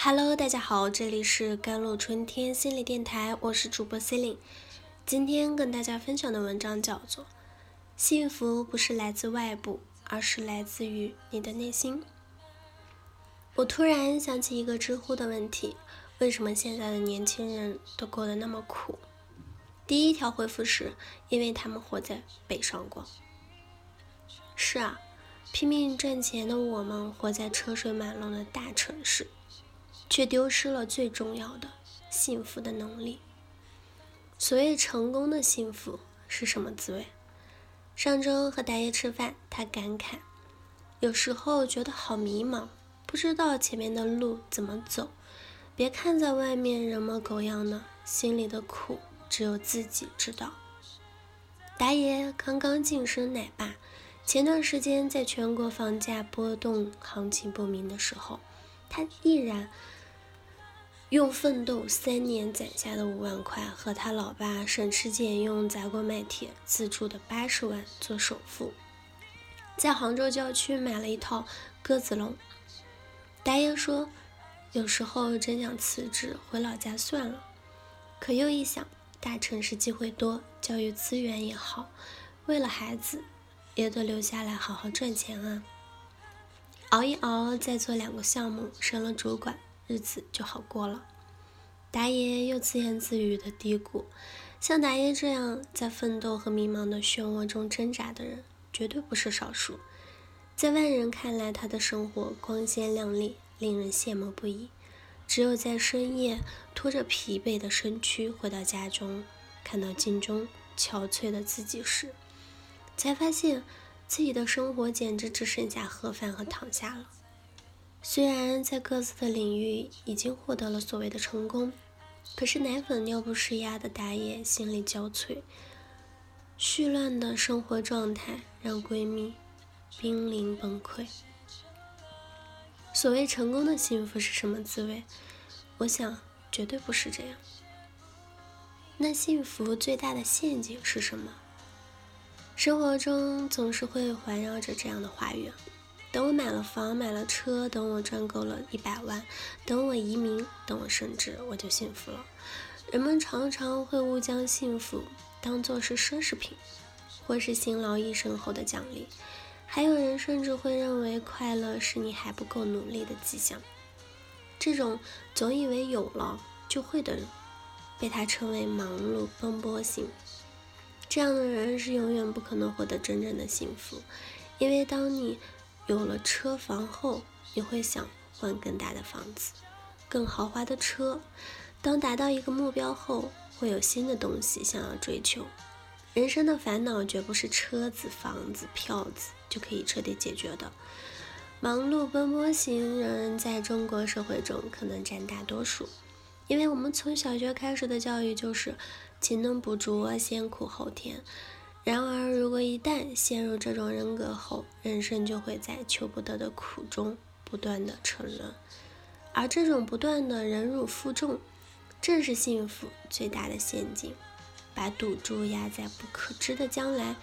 Hello，大家好，这里是甘露春天心理电台，我是主播 Celine。今天跟大家分享的文章叫做《幸福不是来自外部，而是来自于你的内心》。我突然想起一个知乎的问题：为什么现在的年轻人都过得那么苦？第一条回复是：因为他们活在北上广。是啊，拼命赚钱的我们，活在车水马龙的大城市。却丢失了最重要的幸福的能力。所谓成功的幸福是什么滋味？上周和大爷吃饭，他感慨，有时候觉得好迷茫，不知道前面的路怎么走。别看在外面人模狗样的，心里的苦只有自己知道。达爷刚刚晋升奶爸，前段时间在全国房价波动、行情不明的时候，他毅然。用奋斗三年攒下的五万块和他老爸省吃俭用砸锅卖铁资助的八十万做首付，在杭州郊区买了一套鸽子笼。达爷说：“有时候真想辞职回老家算了，可又一想，大城市机会多，教育资源也好，为了孩子也得留下来好好赚钱啊。”熬一熬，再做两个项目，升了主管。日子就好过了。达爷又自言自语的嘀咕：“像达爷这样在奋斗和迷茫的漩涡中挣扎的人，绝对不是少数。在外人看来，他的生活光鲜亮丽，令人羡慕不已。只有在深夜拖着疲惫的身躯回到家中，看到镜中憔悴的自己时，才发现自己的生活简直只剩下盒饭和躺下了。”虽然在各自的领域已经获得了所谓的成功，可是奶粉尿不湿压的打野心力交瘁，絮乱的生活状态让闺蜜濒临崩溃。所谓成功的幸福是什么滋味？我想绝对不是这样。那幸福最大的陷阱是什么？生活中总是会环绕着这样的话语。等我买了房，买了车，等我赚够了一百万，等我移民，等我升职，我就幸福了。人们常常会误将幸福当作是奢侈品，或是辛劳一生后的奖励。还有人甚至会认为快乐是你还不够努力的迹象。这种总以为有了就会的人，被他称为忙碌奔波型。这样的人是永远不可能获得真正的幸福，因为当你。有了车房后，你会想换更大的房子、更豪华的车。当达到一个目标后，会有新的东西想要追求。人生的烦恼绝不是车子、房子、票子就可以彻底解决的。忙碌奔波型人在中国社会中可能占大多数，因为我们从小学开始的教育就是勤能补拙、先苦后甜。然而，如果一旦陷入这种人格后，人生就会在求不得的苦中不断的沉沦，而这种不断的忍辱负重，正是幸福最大的陷阱。把赌注压在不可知的将来，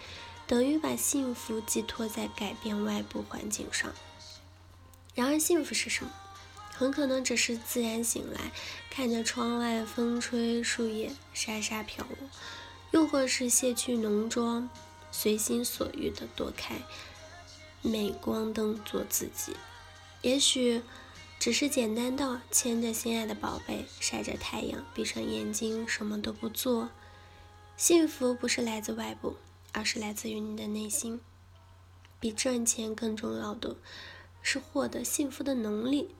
等于把幸福寄托在改变外部环境上。然而，幸福是什么？很可能只是自然醒来，看着窗外风吹树叶沙沙飘落。又或是卸去浓妆，随心所欲地躲开镁光灯做自己。也许只是简单到牵着心爱的宝贝，晒着太阳，闭上眼睛，什么都不做。幸福不是来自外部，而是来自于你的内心。比赚钱更重要的是获得幸福的能力。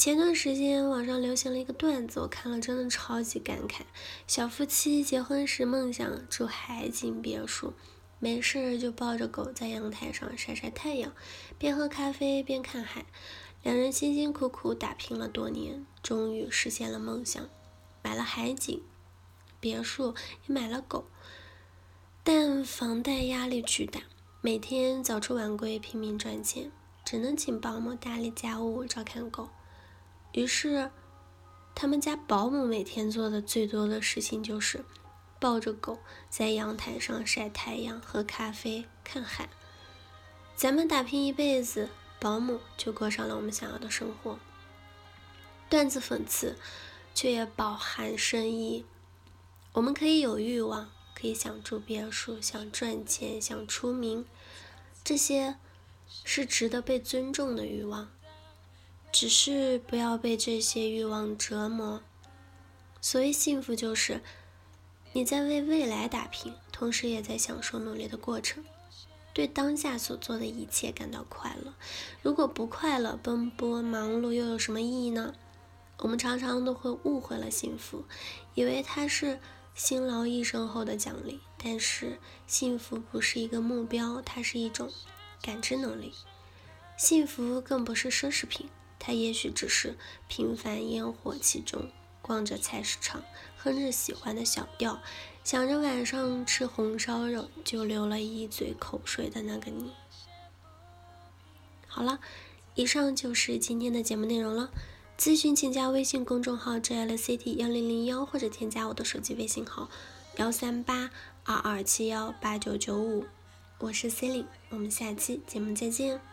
前段时间网上流行了一个段子，我看了真的超级感慨。小夫妻结婚时梦想住海景别墅，没事就抱着狗在阳台上晒晒太阳，边喝咖啡边看海。两人辛辛苦苦打拼了多年，终于实现了梦想，买了海景别墅，也买了狗。但房贷压力巨大，每天早出晚归拼命赚钱，只能请保姆打理家务、照看狗。于是，他们家保姆每天做的最多的事情就是抱着狗在阳台上晒太阳、喝咖啡、看海。咱们打拼一辈子，保姆就过上了我们想要的生活。段子讽刺，却也饱含深意。我们可以有欲望，可以想住别墅，想赚钱，想出名，这些是值得被尊重的欲望。只是不要被这些欲望折磨。所谓幸福，就是你在为未来打拼，同时也在享受努力的过程。对当下所做的一切感到快乐。如果不快乐，奔波忙碌又有什么意义呢？我们常常都会误会了幸福，以为它是辛劳一生后的奖励。但是幸福不是一个目标，它是一种感知能力。幸福更不是奢侈品，他也许只是平凡烟火气中，逛着菜市场，哼着喜欢的小调。想着晚上吃红烧肉就流了一嘴口水的那个你。好了，以上就是今天的节目内容了。咨询请加微信公众号 jlct 幺零零幺或者添加我的手机微信号幺三八二二七幺八九九五。我是 c e l i n e 我们下期节目再见。